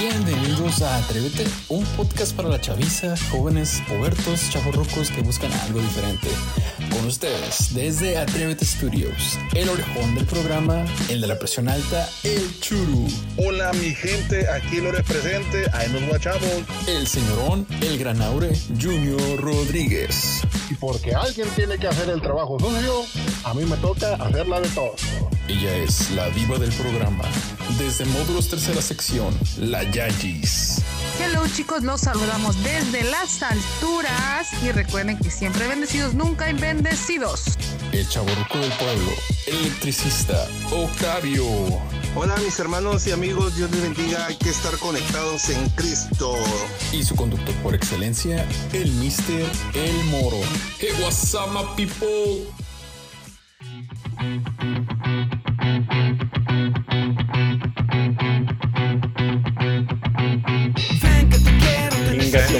Bienvenidos a Atrévete, un podcast para la chaviza, jóvenes, pubertos, chavorrucos que buscan algo diferente. Con ustedes, desde Atrévete Studios, el orejón del programa, el de la presión alta, el churu. Hola mi gente, aquí lo represente, ahí nos guachamos. El señorón, el granaure, Junior Rodríguez. Y porque alguien tiene que hacer el trabajo sucio, a mí me toca hacerla de todo. Ella es la diva del programa. Desde módulos tercera sección, la Yayis. Hello chicos, los saludamos desde las alturas y recuerden que siempre bendecidos, nunca bendecidos. El chaborruco del pueblo, el electricista, Octavio. Hola mis hermanos y amigos, Dios les bendiga, hay que estar conectados en Cristo. Y su conductor por excelencia, el Mister El Moro. Hey, what's up, my people?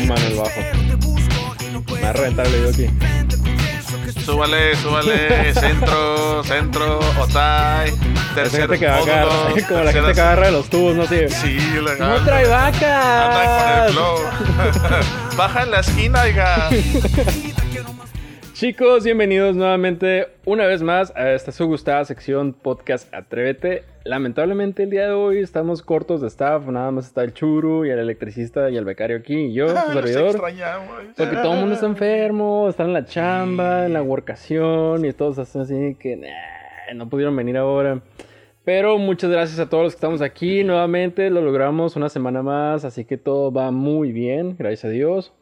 Mano el bajo. Reventar el video aquí. Súbale, súbale, centro, centro, Otay, tercer gente que va agarrar, como la gente que agarra de los tubos, ¿no? Así, Sí, legal. ¡No trae Anda con vacas! el. Baja en la esquina, oiga. Chicos, bienvenidos nuevamente una vez más a esta su gustada sección podcast Atrévete. Lamentablemente el día de hoy estamos cortos de staff, nada más está el churu y el electricista y el becario aquí y yo, su servidor. extrañamos. Porque todo el mundo está enfermo, están en la chamba, en la workación y todos están así que "Nah, no pudieron venir ahora. Pero muchas gracias a todos los que estamos aquí nuevamente, lo logramos una semana más, así que todo va muy bien, gracias a Dios.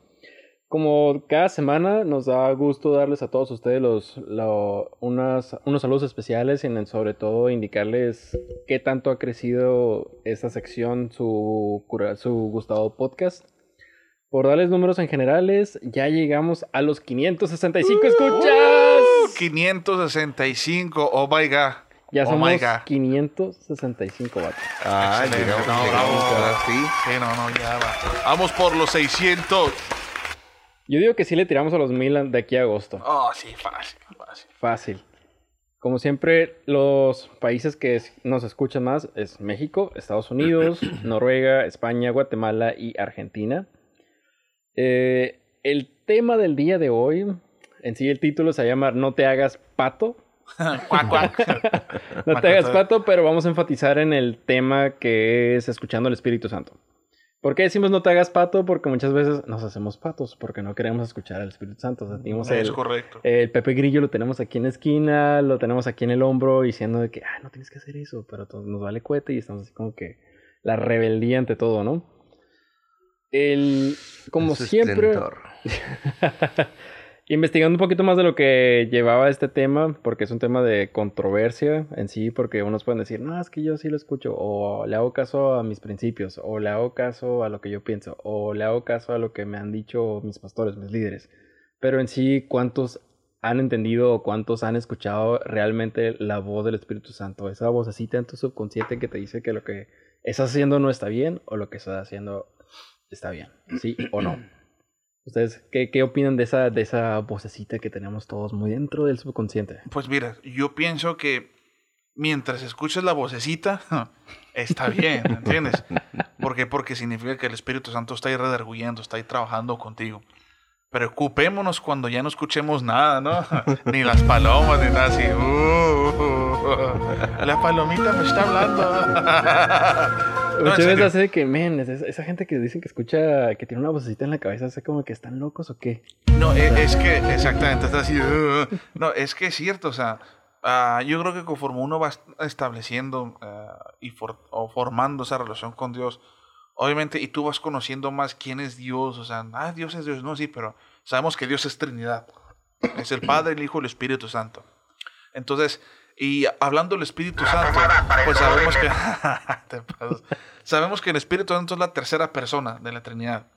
Como cada semana nos da gusto darles a todos ustedes los, lo- unas, unos saludos especiales y en- sobre todo indicarles qué tanto ha crecido esta sección, su, cura- su Gustavo Podcast. Por darles números en generales, ya llegamos a los 565 escuchas. 565, oh my god. Ya oh somos my god. 565 vatos. Ah, llegamos, No, llegamos, ahora sí. Sí, no, no, ya va. Vamos por los 600. Yo digo que sí le tiramos a los mil de aquí a agosto. Oh, sí, fácil, fácil. Fácil. Como siempre, los países que nos escuchan más es México, Estados Unidos, Noruega, España, Guatemala y Argentina. Eh, el tema del día de hoy, en sí el título se llama No te hagas pato. No te hagas pato, pero vamos a enfatizar en el tema que es escuchando al Espíritu Santo. ¿Por qué decimos no te hagas pato? Porque muchas veces nos hacemos patos porque no queremos escuchar al Espíritu Santo. O sea, tenemos Es el, correcto. el Pepe Grillo lo tenemos aquí en la esquina, lo tenemos aquí en el hombro diciendo de que, ah, no tienes que hacer eso, pero todo nos vale cohete y estamos así como que la rebeldía ante todo, ¿no? El, como su siempre. investigando un poquito más de lo que llevaba este tema, porque es un tema de controversia en sí, porque unos pueden decir, no, es que yo sí lo escucho, o le hago caso a mis principios, o le hago caso a lo que yo pienso, o le hago caso a lo que me han dicho mis pastores, mis líderes. Pero en sí, ¿cuántos han entendido o cuántos han escuchado realmente la voz del Espíritu Santo? Esa vocecita en tu subconsciente que te dice que lo que estás haciendo no está bien o lo que estás haciendo está bien, ¿sí o no? ¿Ustedes qué, qué opinan de esa, de esa vocecita que tenemos todos muy dentro del subconsciente? Pues mira, yo pienso que mientras escuches la vocecita, está bien, ¿entiendes? ¿Por qué? Porque significa que el Espíritu Santo está ahí redarguyendo, está ahí trabajando contigo. Preocupémonos cuando ya no escuchemos nada, ¿no? ni las palomas, ni nada así. Uh, la palomita me está hablando. No, Muchas veces serio. hace que, men, es- esa gente que dicen que escucha, que tiene una vocecita en la cabeza, hace como que están locos o qué. No, e- es, que exactamente, está así. "Uh". no, es que es cierto, o sea, ah, yo creo que conforme uno va est- estableciendo ah, y for- o formando esa relación con Dios, obviamente, y tú vas conociendo más quién es Dios, o sea, ah, Dios es Dios, no, sí, pero sabemos que Dios es Trinidad. Es el Padre, el Hijo y el Espíritu Santo. Entonces, y hablando del Espíritu Santo, pues sabemos que sabemos que el Espíritu Santo es la tercera persona de la Trinidad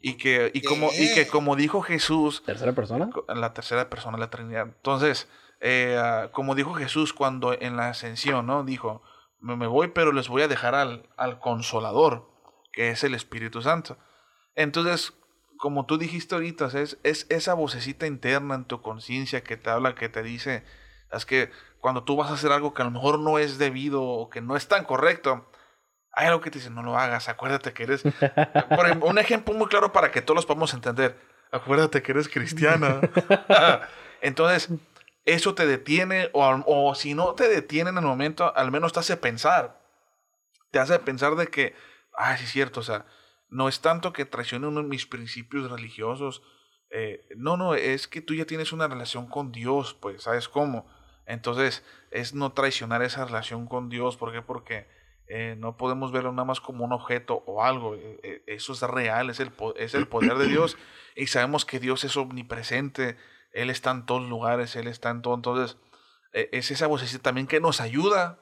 y que y como y que como dijo Jesús, ¿Tercera persona? la tercera persona de la Trinidad. Entonces, eh, como dijo Jesús cuando en la ascensión, ¿no? Dijo, me, voy, pero les voy a dejar al, al consolador, que es el Espíritu Santo. Entonces, como tú dijiste ahorita, es, es esa vocecita interna en tu conciencia que te habla, que te dice, es que cuando tú vas a hacer algo que a lo mejor no es debido o que no es tan correcto, hay algo que te dice, no lo hagas, acuérdate que eres... Por ejemplo, un ejemplo muy claro para que todos los podamos entender, acuérdate que eres cristiana. Entonces, eso te detiene, o, o si no te detiene en el momento, al menos te hace pensar. Te hace pensar de que, ah, sí es cierto, o sea, no es tanto que traicione uno de mis principios religiosos. eh, no, no, es que tú ya tienes una relación con Dios, pues, ¿sabes cómo? Entonces, es no traicionar esa relación con Dios. ¿Por qué? Porque eh, no podemos verlo nada más como un objeto o algo. eh, eh, eso es real, es el, es el poder de Dios. Y sabemos que Dios es omnipresente. Él está en todos lugares, Él está en todo. Entonces, eh, es esa vocecita también que nos ayuda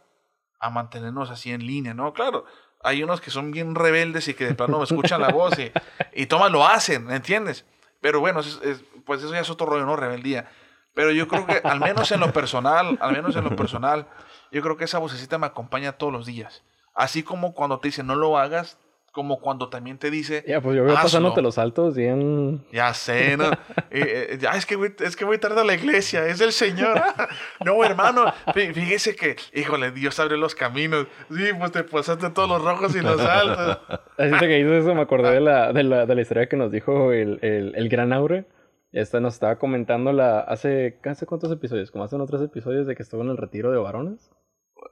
a mantenernos así en línea, ¿no? Claro, hay unos que son bien rebeldes y que de plano escuchan la voz y, y toman, lo hacen, ¿entiendes? Pero bueno, es- es- pues eso ya es otro rollo, ¿no? Rebeldía. Pero yo creo que al menos en lo personal, al menos en lo personal, yo creo que esa vocecita me acompaña todos los días. Así como cuando te dice no lo hagas, como cuando también te dice Ya, pues yo veo pasándote los saltos bien. Ya sé, ¿no? Eh, eh, ya, es, que voy, es que voy tarde a la iglesia, es el Señor. no, hermano, fí- fíjese que, híjole, Dios abre los caminos. Sí, pues te pasaste todos los rojos y los altos. Así que hizo eso, me acordé de la, de la, de la historia que nos dijo el, el, el gran Aure. Esta nos estaba comentando la hace, ¿hace cuántos episodios? Como hace unos tres episodios de que estuvo en el retiro de varones.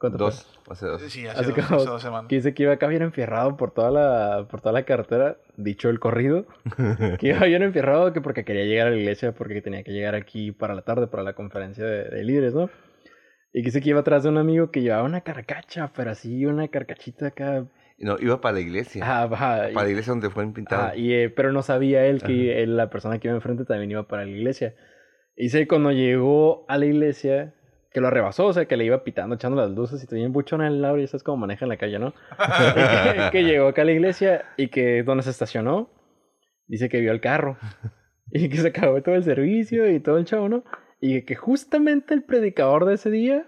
Dos, hace dos. Sí, hace, Así dos, como hace dos semanas. que dice que iba acá bien enfierrado por toda la, por toda la carretera, dicho el corrido, que iba bien enfierrado que porque quería llegar a la iglesia, porque tenía que llegar aquí para la tarde, para la conferencia de, de líderes, ¿no? Y que dice que iba atrás de un amigo que llevaba una carcacha, pero así una carcachita acá. No, iba para la iglesia. Ajá, y- Para la iglesia donde fue pintado. ajá, y, eh, pero no sabía él que él, la persona que iba enfrente también iba para la iglesia. Y que cuando llegó a la iglesia, que lo rebasó, o sea, que le iba pitando, echando las luces y tenía un buchón en el lado y eso es como maneja en la calle, ¿no? que, que llegó acá a la iglesia y que donde se estacionó, dice que vio el carro y que se acabó todo el servicio y todo el show, ¿no? Y que justamente el predicador de ese día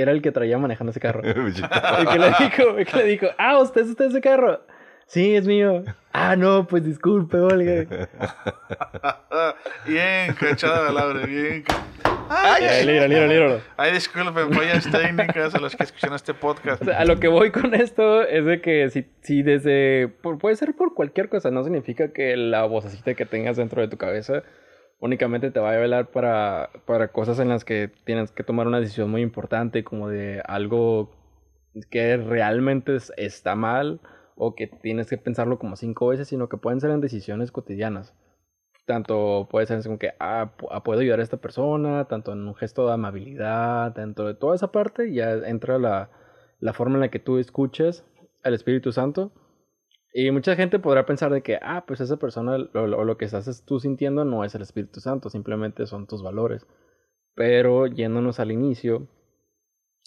era el que traía manejando ese carro. Y que le dijo, y que le dijo, ah, ¿usted es usted ese carro? Sí, es mío. Ah, no, pues disculpe, Olga. bien, cachada Laura, bien. Eh, Líbralo, líbralo, líbralo. Ay, disculpen, fallas técnicas a los que escuchan este podcast. O sea, a lo que voy con esto es de que si, si desde... por- puede ser por cualquier cosa, no significa que la vocecita que tengas dentro de tu cabeza únicamente te vaya a velar para, para cosas en las que tienes que tomar una decisión muy importante, como de algo que realmente es- está mal o que tienes que pensarlo como cinco veces, sino que pueden ser en decisiones cotidianas. Tanto puede ser como que, ah, ah, puedo ayudar a esta persona, tanto en un gesto de amabilidad, dentro de toda esa parte, ya entra la, la forma en la que tú escuches al Espíritu Santo. Y mucha gente podrá pensar de que, ah, pues esa persona, lo, lo, lo que estás tú sintiendo no es el Espíritu Santo, simplemente son tus valores. Pero yéndonos al inicio,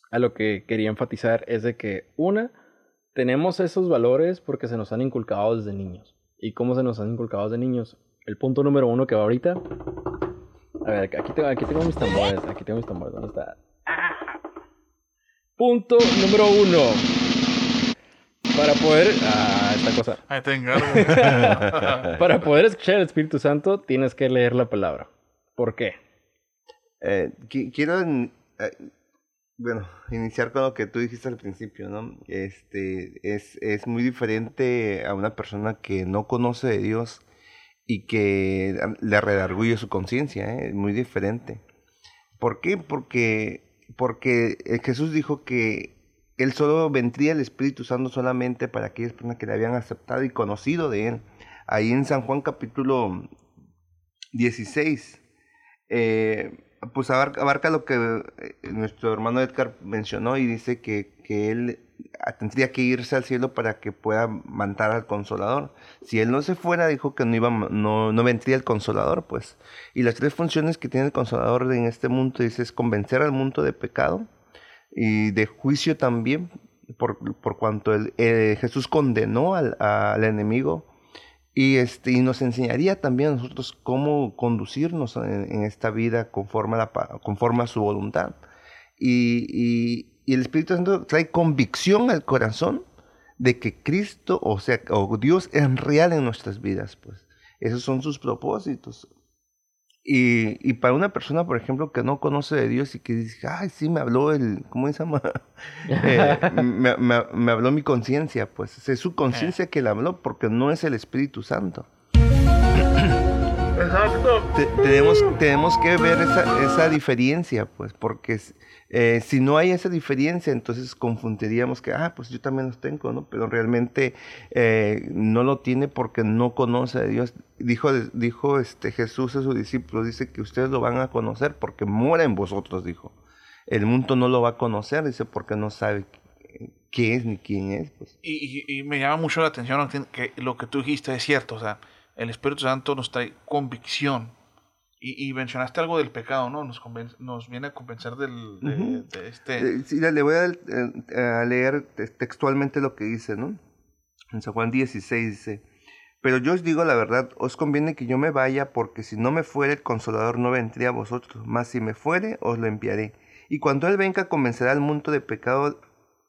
a lo que quería enfatizar es de que, una, tenemos esos valores porque se nos han inculcado desde niños. ¿Y cómo se nos han inculcado desde niños? El punto número uno que va ahorita. A ver, aquí tengo, aquí tengo mis tambores. Aquí tengo mis tambores. ¿Dónde está? Ah. Punto número uno. Para poder. Ah, esta cosa. Ahí te encargo. Para poder escuchar el Espíritu Santo, tienes que leer la palabra. ¿Por qué? Eh, qui- quiero, eh, bueno, iniciar con lo que tú dijiste al principio, ¿no? Este, es, es muy diferente a una persona que no conoce de Dios y que le redarguye su conciencia, ¿eh? Es muy diferente. ¿Por qué? Porque, porque Jesús dijo que él solo vendría el Espíritu Santo solamente para aquellas personas que le habían aceptado y conocido de él. Ahí en San Juan capítulo 16, eh, pues abarca, abarca lo que eh, nuestro hermano Edgar mencionó y dice que, que él tendría que irse al cielo para que pueda mandar al consolador. Si él no se fuera, dijo que no iba, no, no vendría el consolador, pues. Y las tres funciones que tiene el consolador en este mundo dice es convencer al mundo de pecado y de juicio también, por, por cuanto el, eh, Jesús condenó al, al enemigo y, este, y nos enseñaría también a nosotros cómo conducirnos en, esta vida conforme a, la conforme a su voluntad. Y, y- y el Espíritu Santo trae convicción al corazón de que Cristo, o sea, o Dios es real en nuestras vidas, pues. Esos son sus propósitos. Y, y para una persona, por ejemplo, que no conoce de Dios y que dice, ay, sí, me habló el, ¿cómo se llama? Eh, me, me- me habló mi conciencia, pues es su conciencia que le habló porque no es el Espíritu Santo. Exacto. Te- tenemos, tenemos que ver esa, esa diferencia, pues, porque eh, si no hay esa diferencia, entonces confundiríamos que, ah, pues yo también los tengo, ¿no? Pero realmente eh, no lo tiene porque no conoce a Dios. Dijo, dijo este, Jesús a sus discípulos, dice que ustedes lo van a conocer porque mora en vosotros, dijo. El mundo no lo va a conocer, dice, porque no sabe qué- qué es ni quién es, pues. Y, y- y me llama mucho la atención que lo que tú dijiste es cierto. O sea, el Espíritu Santo nos trae convicción. Y, y mencionaste algo del pecado, ¿no? Nos, viene a convencer del, de, este... Eh, sí, le voy a, eh, a leer te- textualmente lo que dice, ¿no? En San Juan 16 dice, pero yo os digo la verdad, os conviene que yo me vaya, porque si no me fuere el consolador no vendría a vosotros, mas si me fuere, os lo enviaré. Y cuando él venga, convencerá al mundo de pecado,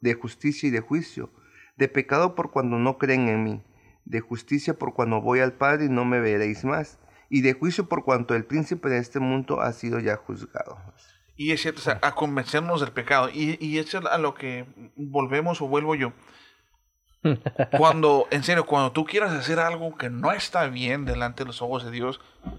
de justicia y de juicio, de pecado por cuando no creen en mí, de justicia por cuando voy al Padre y no me veréis más, y de juicio por cuanto el príncipe de este mundo ha sido ya juzgado. Y es cierto, o sea, a convencernos del pecado. Y, y eso es a lo que volvemos o vuelvo yo. Cuando, en serio, cuando tú quieras hacer algo que no está bien delante de los ojos de Dios,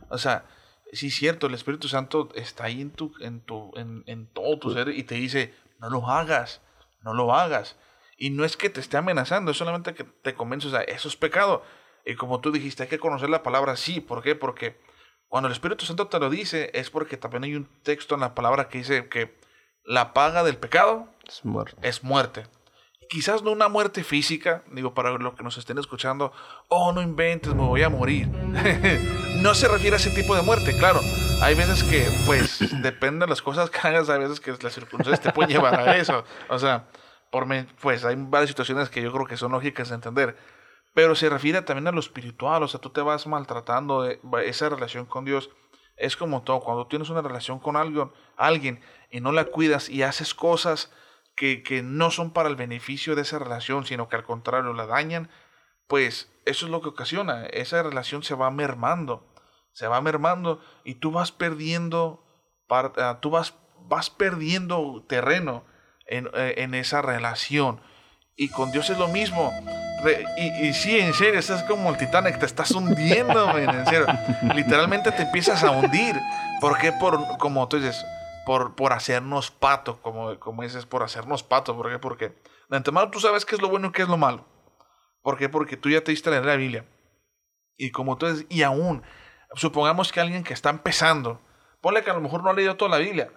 o sea, sí es cierto, el Espíritu Santo está ahí en, tu, en, tu, en, en todo tu ser y te dice, no lo hagas, no lo hagas. Y no es que te esté amenazando, es solamente que te convence, o sea, eso es pecado. Y como tú dijiste, hay que conocer la palabra sí. ¿Por qué? Porque cuando el Espíritu Santo te lo dice, es porque también hay un texto en la palabra que dice que la paga del pecado Es muerto. es muerte. Quizás no una muerte física, digo, para los que nos estén escuchando, oh, no inventes, me voy a morir. no se refiere a ese tipo de muerte, claro. Hay veces que, pues, depende de las cosas que hagas, hay veces que las circunstancias te pueden llevar a eso. O sea, por pues hay varias situaciones que yo creo que son lógicas de entender. Pero se refiere también a lo espiritual, o sea, tú te vas maltratando, esa relación con Dios es como todo, cuando tienes una relación con alguien, alguien y no la cuidas y haces cosas que, que no son para el beneficio de esa relación, sino que al contrario la dañan, pues eso es lo que ocasiona, esa relación se va mermando, se va mermando y tú vas perdiendo, ah, tú vas, vas perdiendo terreno en, eh, en esa relación. Y con Dios es lo mismo. Y, y sí, en serio, estás como el Titanic, te estás hundiendo, men, en serio. Literalmente te empiezas a hundir. ¿Por qué? Por, como tú dices, por, por hacernos pato, como, como dices, por hacernos pato. ¿Por qué? Porque de antemano tú sabes qué es lo bueno y qué es lo malo. ¿Por qué? Porque tú ya te diste leer la Biblia. Y como tú y aún, supongamos que alguien que está empezando, ponle que a lo mejor no ha leído toda la Biblia,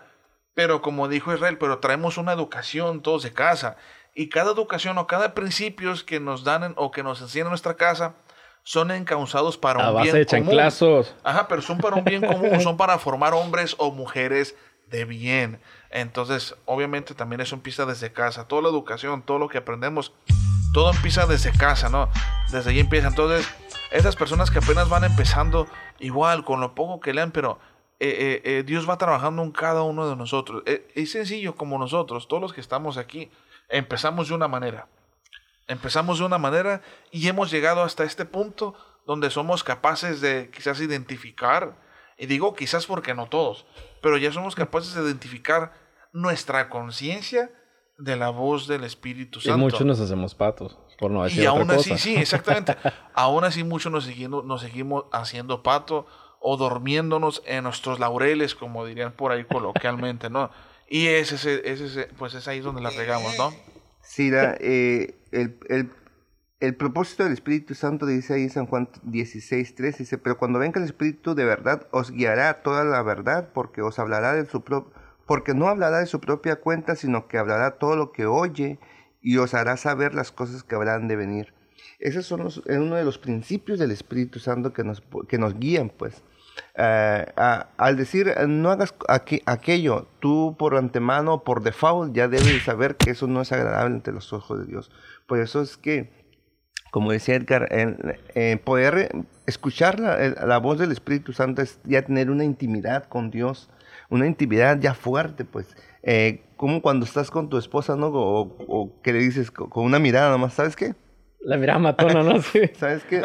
pero como dijo Israel, pero traemos una educación todos de casa. Y cada educación o cada principios que nos dan en- o que nos enseñan en nuestra casa son encausados para A un base bien de común. chanclazos. Ajá, pero son para un bien común, son para formar hombres o mujeres de bien. Entonces, obviamente también eso empieza desde casa. Toda la educación, todo lo que aprendemos, todo empieza desde casa, ¿no? Desde ahí empieza. Entonces, esas personas que apenas van empezando, igual, con lo poco que lean, pero eh, eh, eh, Dios va trabajando en cada uno de nosotros. Eh, es sencillo como nosotros, todos los que estamos aquí, empezamos de una manera. Empezamos de una manera y hemos llegado hasta este punto donde somos capaces de quizás identificar, y digo quizás porque no todos, pero ya somos capaces de identificar nuestra conciencia de la voz del Espíritu Y Santo. muchos nos hacemos patos, por no decir Y otra aún así, cosa. sí, exactamente. aún así muchos nos seguimos, nos seguimos haciendo pato o durmiéndonos en nuestros laureles, como dirían por ahí coloquialmente, ¿no? Y ese, ese, ese, pues es ahí donde la regamos, ¿no? Sí, la, eh, el, el, el propósito del Espíritu Santo dice ahí en San Juan 16, 3, dice, pero cuando venga el Espíritu de verdad, os guiará a toda la verdad, porque os hablará de su pro- porque no hablará de su propia cuenta, sino que hablará todo lo que oye y os hará saber las cosas que habrán de venir. Esos son los, es uno de los principios del Espíritu Santo que nos, que nos guían, pues. Eh, al decir no hagas aqu- aquello, tú por antemano, por default, ya debes saber que eso no es agradable ante los ojos de Dios. Por eso es que, como decía Edgar, en- poder escuchar la, la voz del Espíritu Santo es ya tener una intimidad con Dios, una intimidad ya fuerte, pues. Eh, como cuando estás con tu esposa, ¿no? O, o que le dices co- con una mirada nomás, ¿sabes qué? La mirada matona, ¿no? Sí. ¿Sabes qué?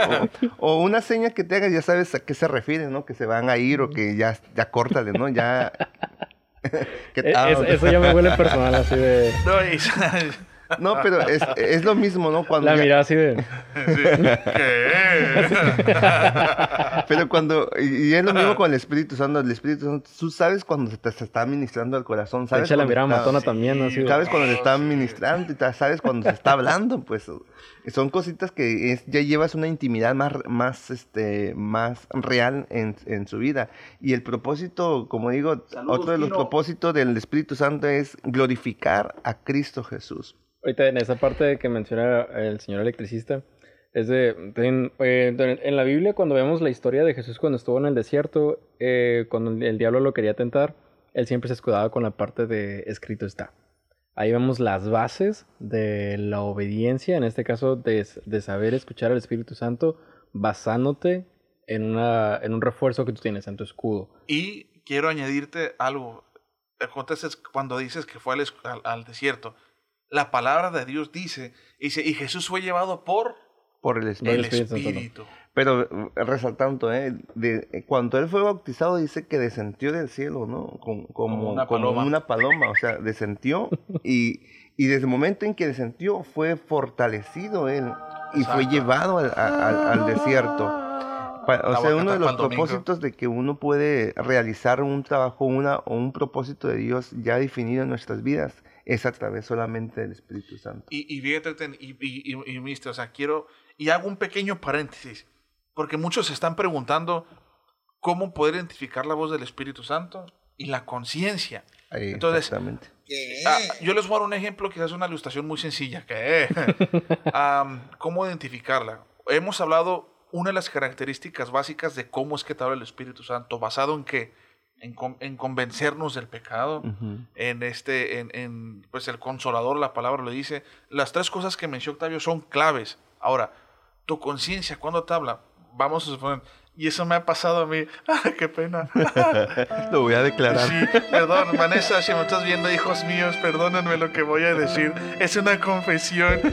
O, o una seña que te hagas, ya sabes a qué se refiere, ¿no? Que se van a ir o que ya, ya córtale, ¿no? Ya... ¿Qué E- tal? eso, eso ya me huele personal, así de... No, pero es, es lo mismo, ¿no? Cuando La ya- mirada así de... sí. ¿Qué? Pero cuando, y es lo mismo con el Espíritu Santo, el Espíritu Santo, tú sabes cuando se te se está ministrando al corazón, sabes echa la cuando mirada está- matona también, ¿no? Así de... sabes cuando le está ministrando sabes cuando se está hablando, pues son cositas que es- ya llevas una intimidad más, más, este, más real en, en su vida. Y el propósito, como digo, otro de los propósitos del Espíritu Santo es glorificar a Cristo Jesús. Ahorita en esa parte que menciona el señor electricista, es de, en, de- en la Biblia cuando vemos la historia de Jesús cuando estuvo en el desierto, eh, cuando el, el diablo lo quería tentar, él siempre se escudaba con la parte de escrito está. Ahí vemos las bases de la obediencia, en este caso de, de saber escuchar al Espíritu Santo, basándote en, una, en un refuerzo que tú tienes en tu escudo. Y quiero añadirte algo. Entonces, cuando dices que fue al, al- al desierto, la palabra de Dios dice, dice, y Jesús fue llevado por Por el Espíritu. el Espíritu. Espíritu. Pero eh, resaltando, ¿eh? De, eh, cuando él fue bautizado dice que descendió del cielo, ¿no? Como, como, una como paloma. una paloma, o sea, descendió y, y desde el momento en que descendió fue fortalecido él y fue Exacto. llevado al, a- al- desierto. Pa- o La sea, uno de los domingo. propósitos de que uno puede realizar un trabajo una, o un propósito de Dios ya definido en nuestras vidas es a través solamente del Espíritu Santo. Y, y fíjate, y, y, y, y, mister, o sea, quiero, y hago un pequeño paréntesis, porque muchos se están preguntando cómo poder identificar la voz del Espíritu Santo y la conciencia. Entonces, exactamente. Ah, yo les voy a dar un ejemplo, quizás una ilustración muy sencilla. que ¿Cómo identificarla? Hemos hablado una de las características básicas de cómo es que te habla el Espíritu Santo, basado en qué? En, con- en convencernos del pecado, en este, en, en, pues el consolador, la palabra lo dice. Las tres cosas que mencionó Octavio son claves. Ahora, tu conciencia, cuando te habla, vamos a suponer, y eso me ha pasado a mí, ¡Ah, qué pena. Lo voy a declarar. Sí, perdón, Vanessa, si me estás viendo, hijos míos, perdónenme lo que voy a decir. Es una confesión.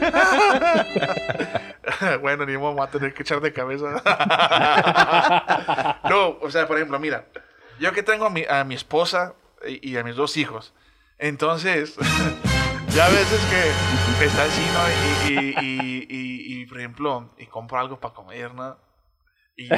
bueno, ni modo, voy a tener que echar de cabeza. no, o sea, por ejemplo, mira, yo que tengo a mi, a mi esposa y, y a mis dos hijos, entonces, ya a veces que está así, ¿no? Y, y, y, y, y, por ejemplo, y compro algo para comer, ¿no? Y,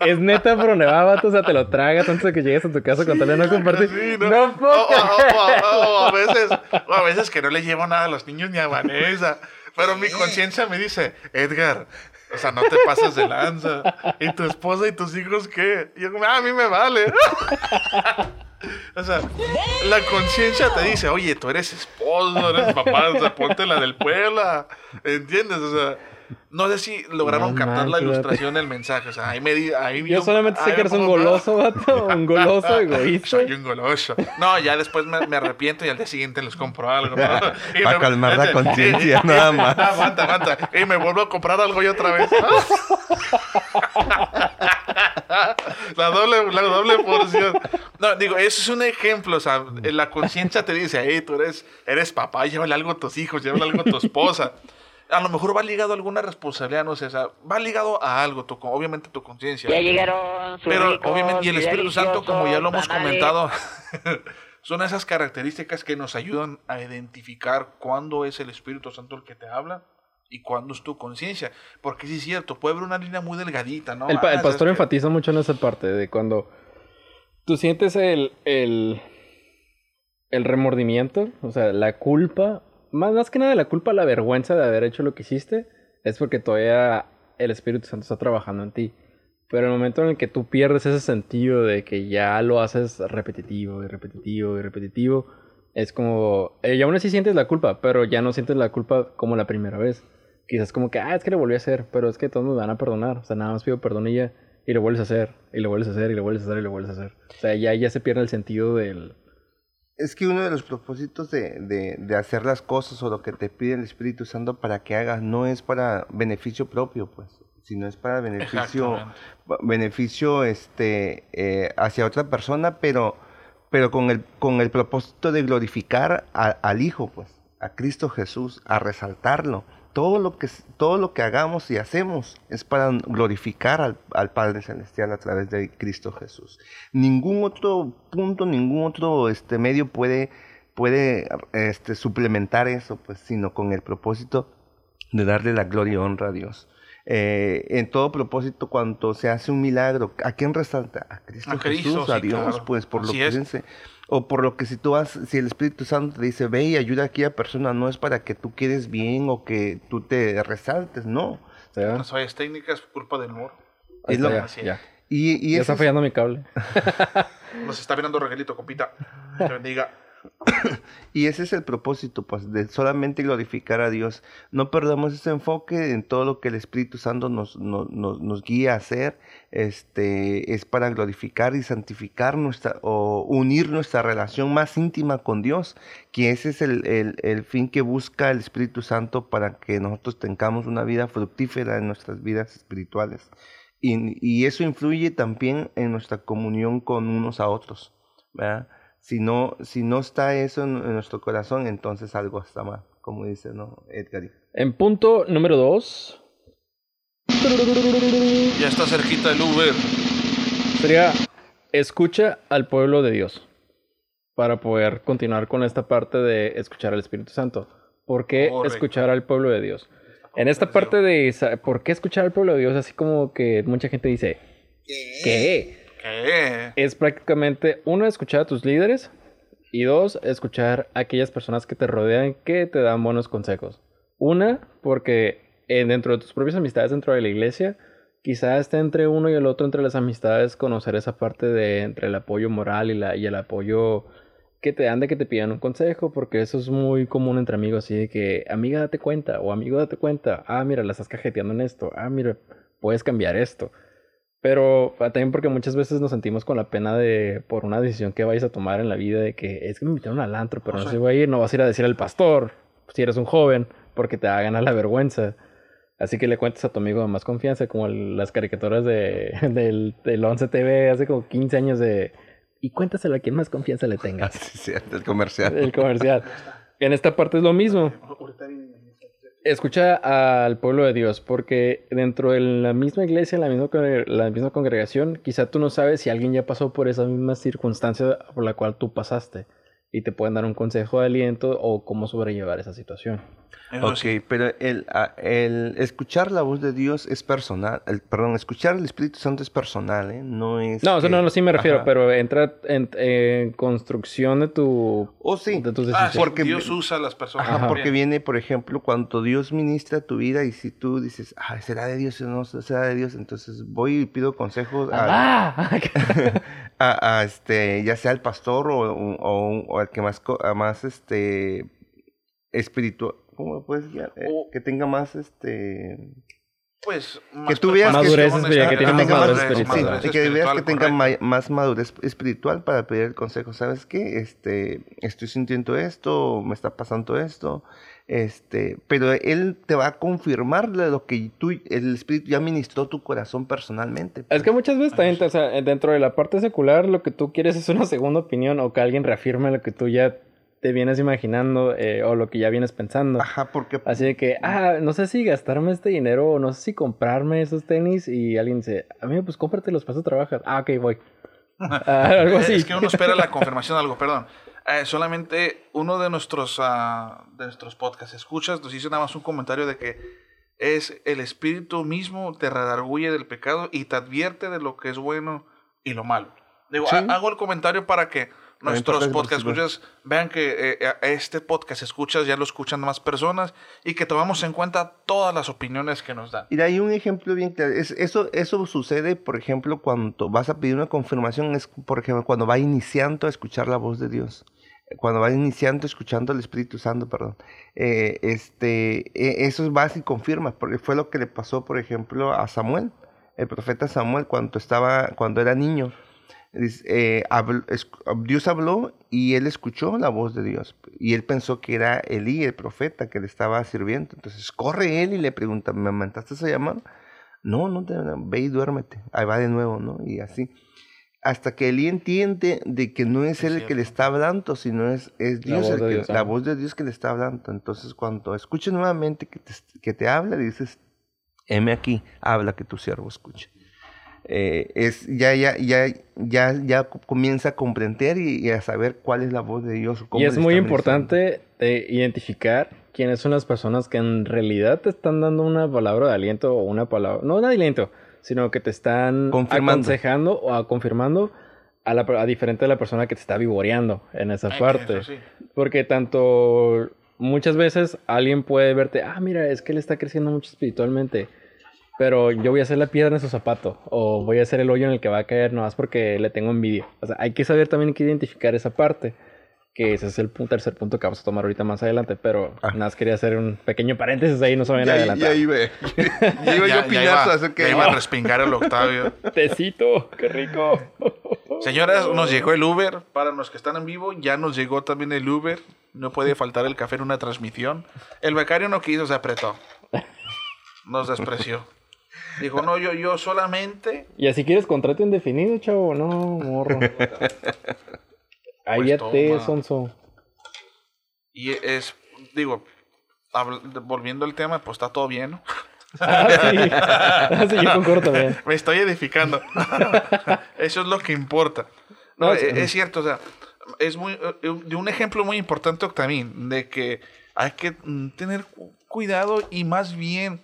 Es neta, pero nevada, vato, o sea, te lo tragas antes de que llegues a tu casa con tal de no compartir. Sí, no. puedo o, o- o- o- o a veces, o a veces que no le llevo nada a los niños ni a Vanessa. Pero mi conciencia me dice, Edgar, o sea, no te pases de lanza. ¿Y tu esposa y tus hijos qué? Y yo, "Ah, a mí me vale. O sea, la conciencia te dice, oye, tú eres esposo, eres papá, o sea, ponte la del puebla. ¿Entiendes? O sea, no sé si lograron No captar la ilustración del mensaje. O sea, ahí me di, ahí Yo solamente sé que eres un goloso, vato. Un goloso egoísta. soy un goloso. No, ya después me, me arrepiento y al día siguiente les compro algo. ¿no? Y Pa' me- calmar la conciencia, nada más. aguanta, aguanta. Y me vuelvo a comprar algo y otra vez. La doble, la doble porción. No, digo, eso es un ejemplo. O sea, la conciencia te dice, hey, tú eres, eres papá, llévale algo a tus hijos, llévale algo a tu esposa. A lo mejor va ligado a alguna responsabilidad, no sé, o sea, va ligado a algo, tu, obviamente tu conciencia. Ya llegaron sus Pero ricos obviamente, y el Espíritu Santo, como ya lo hemos comentado, son esas características que nos ayudan a identificar cuándo es el Espíritu Santo el que te habla y cuándo es tu conciencia. Porque sí es cierto, puede haber una línea muy delgadita, ¿no? El, pa- Ah, el ¿sabes pastor enfatiza mucho en esa parte de cuando tú sientes el, el, el remordimiento, o sea, la culpa, más, más que nada la culpa, la vergüenza de haber hecho lo que hiciste, es porque todavía el Espíritu Santo está trabajando en ti. Pero el momento en el que tú pierdes ese sentido de que ya lo haces repetitivo y repetitivo y repetitivo, es como, eh, y aún así sientes la culpa, pero ya no sientes la culpa como la primera vez. Quizás como que, ah, es que lo volví a hacer, pero es que todos me van a perdonar. O sea, nada más pido perdón y ya, y lo vuelves a hacer, y lo vuelves a hacer, y lo vuelves a hacer, y lo vuelves a hacer. O sea, ya, ya se pierde el sentido del... Es que uno de los propósitos de, de, de hacer las cosas o lo que te pide el Espíritu Santo para que hagas no es para beneficio propio, pues, sino es para beneficio, beneficio este, eh, hacia otra persona, pero, pero con, el, con el propósito de glorificar a- al Hijo, pues. a Cristo Jesús, a resaltarlo. Todo lo que, todo lo que hagamos y hacemos es para glorificar al, al Padre Celestial a través de Cristo Jesús. Ningún otro punto, ningún otro este, medio puede, puede este, suplementar eso, pues, sino con el propósito de darle la gloria y honra a Dios. Eh, en todo propósito, cuando se hace un milagro, ¿a quién resalta? A Cristo A Cristo, Jesús, sí, a Dios, claro. pues por lo que es. dice. O por lo que si tú has, si el Espíritu Santo te dice, ve y ayuda a aquella persona, no es para que tú quedes bien o que tú te resaltes, no. ¿Ya? Las fallas técnicas, culpa del humor. Ahí Es está, lo- ya. Y, y Ya ese está es- fallando mi cable. Nos está mirando Regelito, compita. Te bendiga. Y ese es el propósito, pues, de solamente glorificar a Dios. No perdamos ese enfoque en todo lo que el Espíritu Santo nos, nos, nos, guía a hacer. Este, es para glorificar y santificar nuestra, o unir nuestra relación más íntima con Dios, que ese es el, el, el fin que busca el Espíritu Santo para que nosotros tengamos una vida fructífera en nuestras vidas espirituales. Y, y eso influye también en nuestra comunión con unos a otros, ¿verdad? Si no, si no está eso en, en nuestro corazón, entonces algo está mal, como dice, ¿no, Edgar? En punto número 2 Ya está cerquita el Uber. sería escucha al pueblo de Dios para poder continuar con esta parte de escuchar al Espíritu Santo. ¿Por qué Correcto. escuchar al pueblo de Dios? En esta parte de ¿por qué escuchar al pueblo de Dios? Así como que mucha gente dice, ¿qué? ¿Qué? Es prácticamente, uno, escuchar a tus líderes y dos, escuchar a aquellas personas que te rodean que te dan buenos consejos. Una, porque eh, dentro de tus propias amistades dentro de la iglesia, quizás esté entre uno y el otro, entre las amistades, conocer esa parte de entre el apoyo moral y, la, y el apoyo que te dan de que te pidan un consejo, porque eso es muy común entre amigos, así de que, amiga, date cuenta, o amigo, date cuenta, ah, mira, la estás cajeteando en esto, ah, mira, puedes cambiar esto. Pero ah, también porque muchas veces nos sentimos con la pena de por una decisión que vayas a tomar en la vida de que es que me invitaron al antro, pero O no sé voy a ir, no vas a ir a decir al pastor si eres un joven, porque te va a ganar la vergüenza. Así que le cuentas a tu amigo de más confianza, como el- las caricaturas de, del, del 11 TV hace como 15 años de... Y cuéntaselo a quien más confianza le tenga. Así sea, el comercial. El comercial. En esta parte es lo mismo. Escucha al pueblo de Dios, porque dentro de la misma iglesia, la misma, la misma congregación, quizá tú no sabes si alguien ya pasó por esa misma circunstancia por la cual tú pasaste y te pueden dar un consejo de aliento o cómo sobrellevar esa situación. Ok, pero el, a- el escuchar la voz de Dios es personal. El, perdón, escuchar al Espíritu Santo es personal, ¿eh? No es. No, eso que- no, no sí me refiero, Ajá. pero entra en, en construcción de tu Oh, sí. de tus Ah, decisiones. sí, Porque- Dios usa a las personas. Ajá, porque viene, por ejemplo, cuando Dios ministra tu vida y si tú dices, ah, será de Dios o no será de Dios, entonces voy y pido consejos a, ¡Ah! a- a, este, ya sea al pastor o, o, o- o al que más, co- a más este, espiritual, ¿cómo puedes guiar? Eh, O- que tenga más, este, Pues, Que tú veas Madurez que tiene ah, más madurez sí, espiritual. y que veas que espiritual, tenga correcto. más madurez espiritual para pedir el consejo. ¿Sabes qué? Este, estoy sintiendo esto, me está pasando esto, este, pero él te va a confirmar lo que tú, el espíritu ya ministró tu corazón personalmente. Es que muchas veces también, o sea, dentro de la parte secular, lo que tú quieres es una segunda opinión o que alguien reafirme lo que tú ya te vienes imaginando eh, o lo que ya vienes pensando. Ajá, porque Así de que, ah, no sé si gastarme este dinero o no sé si comprarme esos tenis y alguien dice, amigo, pues cómpratelos, para eso trabajas. Ah, ok, voy. Ah, algo así. Es que uno espera la confirmación de algo, perdón. Eh, solamente uno de nuestros, ah, de nuestros podcasts escuchas nos hizo nada más un comentario de que es el espíritu mismo te redarguye del pecado y te advierte de lo que es bueno y lo malo. Digo, Sí. ha- hago el comentario para que nuestros podcast escuchas vean que eh, eh, este podcast escuchas ya lo escuchan más personas y que tomamos en cuenta todas las opiniones que nos dan. Y de ahí un ejemplo bien claro. Es, eso, eso sucede, por ejemplo, cuando vas a pedir una confirmación, es por ejemplo cuando va iniciando a escuchar la voz de Dios. Cuando va iniciando escuchando al Espíritu Santo, perdón. Eh, este, eh, eso va y confirma, porque fue lo que le pasó, por ejemplo, a Samuel, el profeta Samuel, cuando estaba, cuando era niño. Eh, Dios habló y él escuchó la voz de Dios. Y él pensó que era Elí, el profeta, que le estaba sirviendo. Entonces corre él y le pregunta, ¿me mandaste a llamar? No, no te ve y duérmete. Ahí va de nuevo, ¿no? Y así. Hasta que Elí entiende de que no es Es él el que le está hablando, sino es, es La Dios, voz el que- Dios, la voz de Dios que le está hablando. Entonces, cuando escuches nuevamente que te, que te habla, dices, heme aquí, habla que tu siervo escuche. Eh, es, ya, ya, ya, ya, ya co- comienza a comprender y, y a saber cuál es la voz de Dios. cómo Y es muy importante eh, identificar quiénes son las personas que en realidad te están dando una palabra de aliento o una palabra, no de aliento, sino que te están Confirmando. aconsejando o a- confirmando a, la, a diferente de la persona que te está vivoreando en esa Ay, parte. eso sí. Porque tanto muchas veces alguien puede verte, ah, mira, es que él está creciendo mucho espiritualmente, pero yo voy a hacer la piedra en su zapato o voy a hacer el hoyo en el que va a caer nomás porque le tengo envidia. O sea, hay que saber también que identificar esa parte, que ese es el tercer punto que vamos a tomar ahorita más adelante, pero Ah. nada más quería hacer un pequeño paréntesis ahí, no se vayan a Ya, adelantar. ya iba, ya iba yo así que- ya iba a respingar el Octavio. Tecito, qué rico. Señoras, nos llegó el Uber. Para los que están en vivo, ya nos llegó también el Uber. No puede faltar el café en una transmisión. El becario no quiso, se apretó. Nos despreció. Dijo, no, yo, yo solamente. Y así quieres contrato indefinido, chavo, no, morro. Ahí Pues sonso. Y es, digo, volviendo al tema, pues está todo bien, ¿no? Ah, sí. Ah, sí, yo. Me estoy edificando. Eso es lo que importa. No, No, es, es cierto, o sea, es muy, eh, de un ejemplo muy importante, Octavín, de que hay que mm, tener cu- cuidado y más bien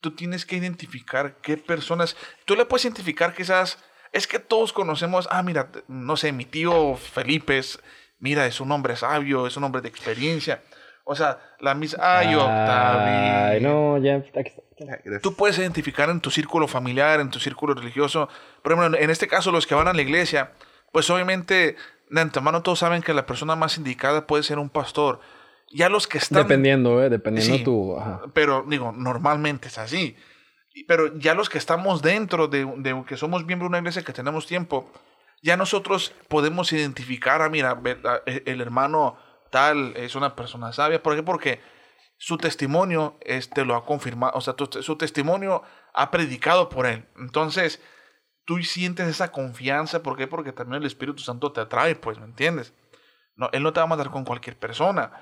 tú tienes que identificar qué personas, tú le puedes identificar quizás, es que todos conocemos, ah, mira, no sé, mi tío Felipe es, mira, es un hombre sabio, es un hombre de experiencia. O sea, la misma, ay, Octavín. Ay, no, ya. aquí está. Gracias. Tú puedes identificar en tu círculo familiar, en tu círculo religioso. Por ejemplo, en este caso, los que van a la iglesia, pues obviamente de antemano todos saben que la persona más indicada puede ser un pastor. Ya los que están... Dependiendo, eh, dependiendo Sí. tu. Ajá. Pero digo, normalmente es así. Pero ya los que estamos dentro de, de que somos miembros de una iglesia que tenemos tiempo, ya nosotros podemos identificar, ah, mira, e- el hermano tal es una persona sabia. ¿Por qué? Porque su testimonio este, lo ha confirmado, o sea, tu- su testimonio ha predicado por él. Entonces, tú sientes esa confianza, ¿por qué? Porque también el Espíritu Santo te atrae, pues, ¿me entiendes? No, él no te va a mandar con cualquier persona.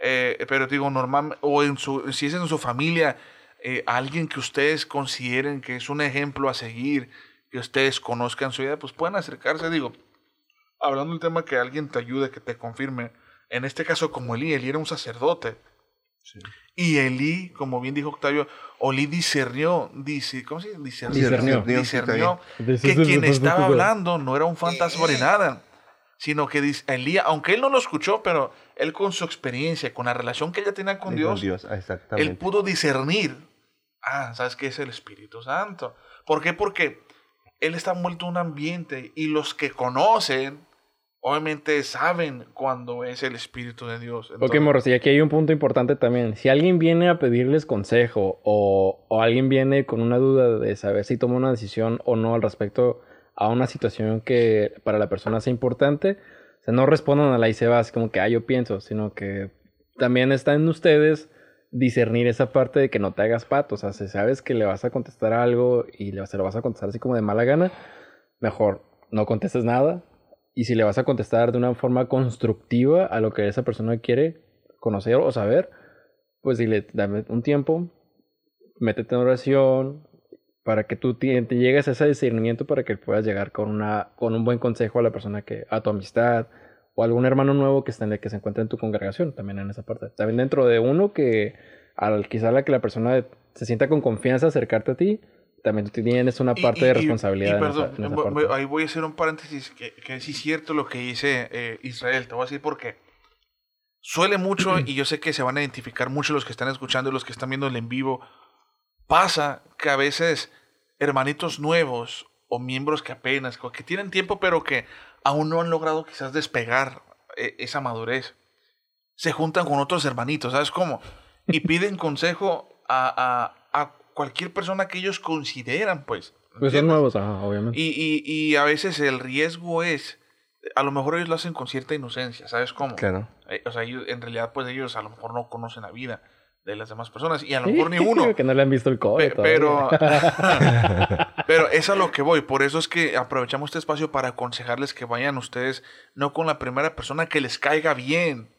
Eh, pero digo, normal, o en su, si es en su familia, eh, alguien que ustedes consideren que es un ejemplo a seguir, que ustedes conozcan su vida, pues pueden acercarse, digo, hablando del tema que alguien te ayude, que te confirme. En este caso, como Elí, Elí era un sacerdote. Y Elí, como bien dijo Octavio, Olí discernió, dice, ¿cómo se dice? Discernió. Discernió Dice- que quien estaba Eh. hablando no era un fantasma ni nada, sino que dis- Elías, aunque él no lo escuchó, pero él con su experiencia, con la relación que ella tenía con Dios, Dios, ah, exactamente. él pudo discernir. Ah, ¿sabes qué es el Espíritu Santo? ¿Por qué? Porque él está envuelto en un ambiente y los que conocen, obviamente saben cuando es el Espíritu de Dios. Ok, Entonces, morros, y aquí hay un punto importante también. Si alguien viene a pedirles consejo o, o alguien viene con una duda de saber si toma una decisión o no al respecto a una situación que para la persona sea importante, o sea, no respondan a la y se va, como que, ah, yo pienso, sino que también está en ustedes discernir esa parte de que no te hagas pato. O sea, si sabes que le vas a contestar algo y le, se lo vas a contestar así como de mala gana, mejor no contestes nada. Y si le vas a contestar de una forma constructiva a lo que esa persona quiere conocer o saber, pues dile, dame un tiempo, métete en oración para que tú te, te llegues a ese discernimiento para que puedas llegar con, una, con un buen consejo a la persona que, a tu amistad o algún hermano nuevo que, esté en, que se encuentre en tu congregación, también en esa parte. También dentro de uno que al quizá la que la persona se sienta con confianza acercarte a ti, también tú tienes una parte y- de responsabilidad. y en esa- perdón, en esa voy- parte. voy- ahí voy a hacer un paréntesis que, que sí es cierto lo que dice eh, Israel. Te voy a decir por qué. Suele mucho, y yo sé que se van a identificar mucho los que están escuchando y los que están viendo el en vivo. Pasa que a veces hermanitos nuevos o miembros que apenas, que tienen tiempo, pero que aún no han logrado quizás despegar eh, esa madurez, se juntan con otros hermanitos, ¿sabes cómo? Y piden consejo a, a- a cualquier persona que ellos consideran, pues. Pues son nuevos, ajá, obviamente. Y, y, y a veces el riesgo es, a lo mejor ellos lo hacen con cierta inocencia, ¿sabes cómo? Claro. Eh, o sea, ellos, en realidad, pues ellos a lo mejor no conocen la vida de las demás personas y a lo mejor ni uno. que no le han visto el cobre Pe- todavía. pero Pero es a lo que voy. Por eso es que aprovechamos este espacio para aconsejarles que vayan ustedes no con la primera persona que les caiga bien.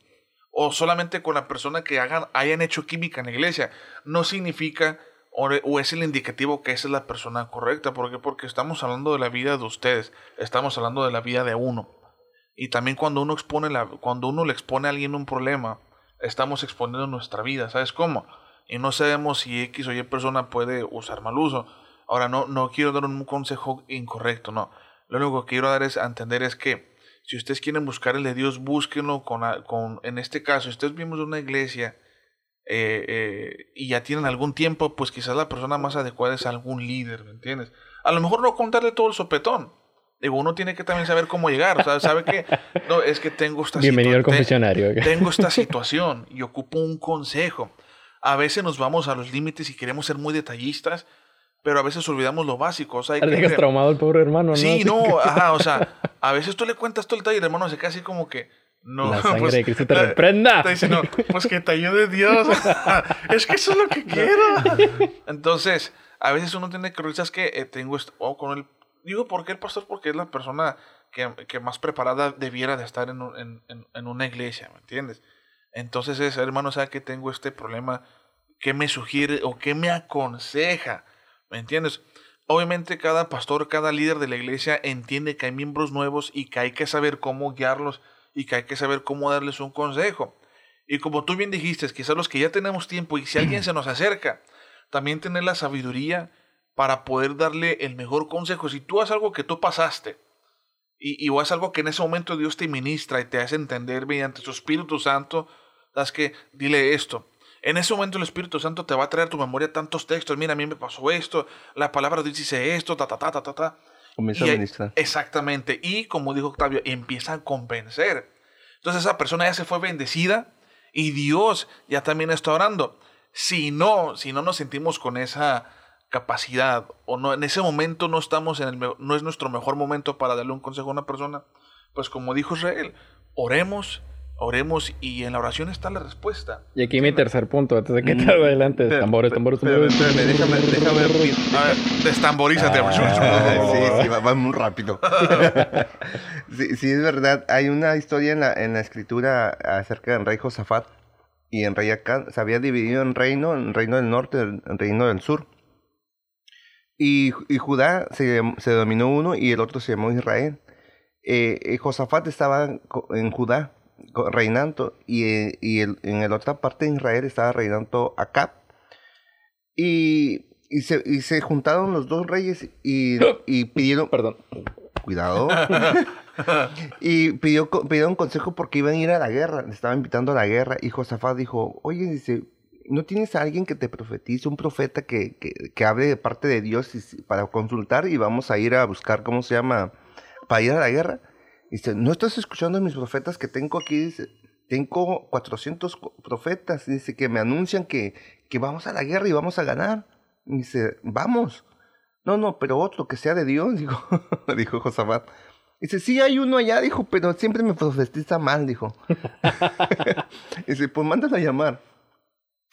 O solamente con la persona que hagan, hayan hecho química en la iglesia. No significa o, o es el indicativo que esa es la persona correcta. ¿Por qué? Porque estamos hablando de la vida de ustedes. Estamos hablando de la vida de uno. Y también cuando uno expone la, cuando uno le expone a alguien un problema, estamos exponiendo nuestra vida, ¿sabes cómo? Y no sabemos si X o Y persona puede usar mal uso. Ahora, no, no quiero dar un consejo incorrecto, no. Lo único que quiero dar es entender es que si ustedes quieren buscar el de Dios, búsquenlo con, con en este caso, si ustedes vimos una iglesia eh, eh, y ya tienen algún tiempo, pues quizás la persona más adecuada es algún líder, ¿me entiendes? A lo mejor no contarle todo el sopetón, Digo, uno tiene que también saber cómo llegar. O sea, sabe que no, es que tengo esta Bienvenido al confesionario. Tengo esta situación y ocupo un consejo. A veces nos vamos a los límites y queremos ser muy detallistas, pero a veces olvidamos lo básico. O sea, hay dejas traumado al pobre hermano, ¿no? Sí, no, ajá, o sea, a veces tú le cuentas todo el el hermano se queda así como que. No, la sangre pues, de Cristo te reprenda. Te dice, no, pues que te ayude Dios. es que eso es lo que quiero. Entonces, a veces uno tiene que revisar que eh, tengo esto, o con el Digo, ¿por qué el pastor? Porque es la persona que, que más preparada debiera de estar en, en, en, una iglesia, ¿me entiendes? Entonces es, hermano, ¿sabe que tengo este problema? ¿Qué me sugiere o qué me aconseja? ¿Me entiendes? Obviamente cada pastor, cada líder de la iglesia entiende que hay miembros nuevos y que hay que saber cómo guiarlos y que hay que saber cómo darles un consejo. Y como tú bien dijiste, quizás los que ya tenemos tiempo y si alguien se nos acerca, también tener la sabiduría para poder darle el mejor consejo. Si tú haces algo que tú pasaste y, y algo que en ese momento Dios te ministra y te hace entender mediante su Espíritu Santo, das que dile esto. En ese momento el Espíritu Santo te va a traer a tu memoria tantos textos. Mira, a mí me pasó esto, la palabra de Dios dice esto, ta, ta, ta, ta, ta, ta. Comienza a ministrar. Exactamente. Y como dijo Octavio, empieza a convencer. Entonces esa persona ya se fue bendecida y Dios ya también está orando. Si no, si no nos sentimos con esa capacidad o no en ese momento no estamos en el no es nuestro mejor momento para darle un consejo a una persona, pues como dijo Israel, oremos, oremos y en la oración está la respuesta. Y aquí mi tercer punto, antes de que te mm. adelante, tambores, tambores, déjame, déjame. A ver, destamborízate. Ah, sí, sí, va, muy rápido. sí, sí, es verdad. Hay una historia en la, en la escritura acerca del rey Josafat y en rey Acán. Se había dividido en reino, en reino del norte, en reino del sur. Y, y Judá se, se, dominó uno y el otro se llamó Israel. Eh, eh Josafat estaba en Judá reinando y, y el, en la otra parte de Israel estaba reinando Acab. Y, y, se, y se juntaron los dos reyes y, y pidieron... Perdón. Cuidado. y pidió, pidieron consejo porque iban a ir a la guerra. Le estaban invitando a la guerra. Y Josafat dijo, oye, dice, ¿no tienes a alguien que te profetice, un profeta que, que, que hable de parte de Dios para consultar y vamos a ir a buscar, ¿cómo se llama? Para ir a la guerra. Dice, ¿no estás escuchando a mis profetas que tengo aquí? Dice, tengo 400 profetas, dice, que me anuncian que, que vamos a la guerra y vamos a ganar. dice, vamos. No, no, pero otro que sea de Dios, dijo, dijo Josafat. Dice, sí, hay uno allá, dijo, pero siempre me profetiza mal, dijo. dice, pues mándalo a llamar.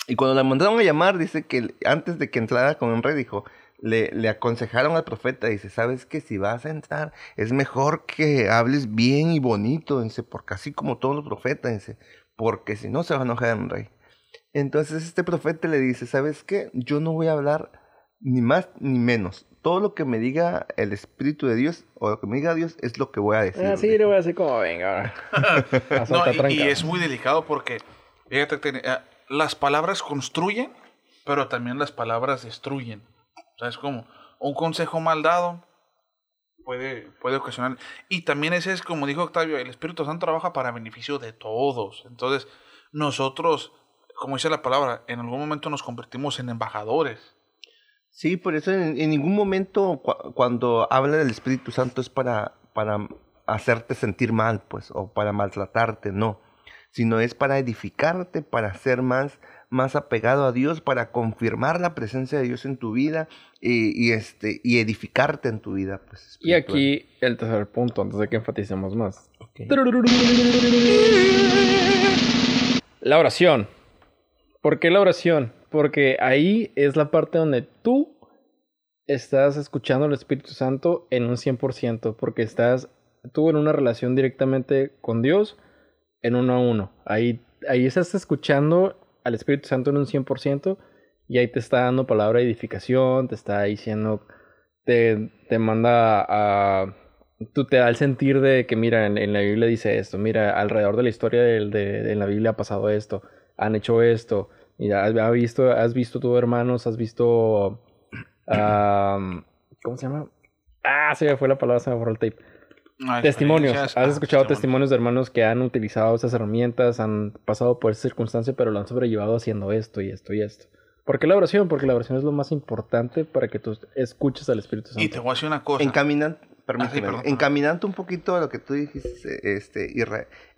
Y cuando la mandaron a llamar, dice que antes de que entrara con el rey, dijo, le, le aconsejaron al profeta, dice, sabes que si vas a entrar, es mejor que hables bien y bonito, dice, porque así como todos los profetas, dice, porque si no se va a enojar el rey. Entonces este profeta le dice, ¿sabes qué? Yo no voy a hablar ni más ni menos. Todo lo que me diga el Espíritu de Dios o lo que me diga Dios es lo que voy a decir. Así ah, voy a decir como venga. no, y, y, es muy delicado porque, fíjate, ah, las palabras construyen, pero también las palabras destruyen. O sea, es como un consejo mal dado puede, puede ocasionar. Y también ese es, como dijo Octavio, el Espíritu Santo trabaja para beneficio de todos. Entonces, nosotros, como dice la palabra, en algún momento nos convertimos en embajadores. Sí, por eso en, ningún momento cuando habla del Espíritu Santo es para, para hacerte sentir mal, pues, o para maltratarte, no sino es para edificarte, para ser más, más apegado a Dios, para confirmar la presencia de Dios en tu vida y, este, y edificarte en tu vida. Pues, y aquí el tercer punto, antes de que enfaticemos más. La oración. ¿Por qué la oración? Porque ahí es la parte donde tú estás escuchando al Espíritu Santo en un 100%, porque estás tú en una relación directamente con Dios en uno a uno. Ahí, ahí estás escuchando al Espíritu Santo en un 100% y ahí te está dando palabra de edificación, te está diciendo, te, te manda a... Tú te da el sentir de que, mira, en, la Biblia dice esto, mira, alrededor de la historia de, de, en la Biblia ha pasado esto, han hecho esto, mira, has, visto, has visto tus hermanos, has visto... ¿Cómo se llama? Ah, se me fue la palabra, se me borró el tape. Testimonios. Has escuchado testimonios de hermanos que han utilizado esas herramientas, han pasado por esa circunstancia, pero lo han sobrellevado haciendo esto y esto y esto. ¿Por qué la oración? Porque la oración es lo más importante para que tú escuches al Espíritu Santo. Y te voy a decir una cosa. Encaminando, ah, encaminando un poquito a lo que tú dijiste, este,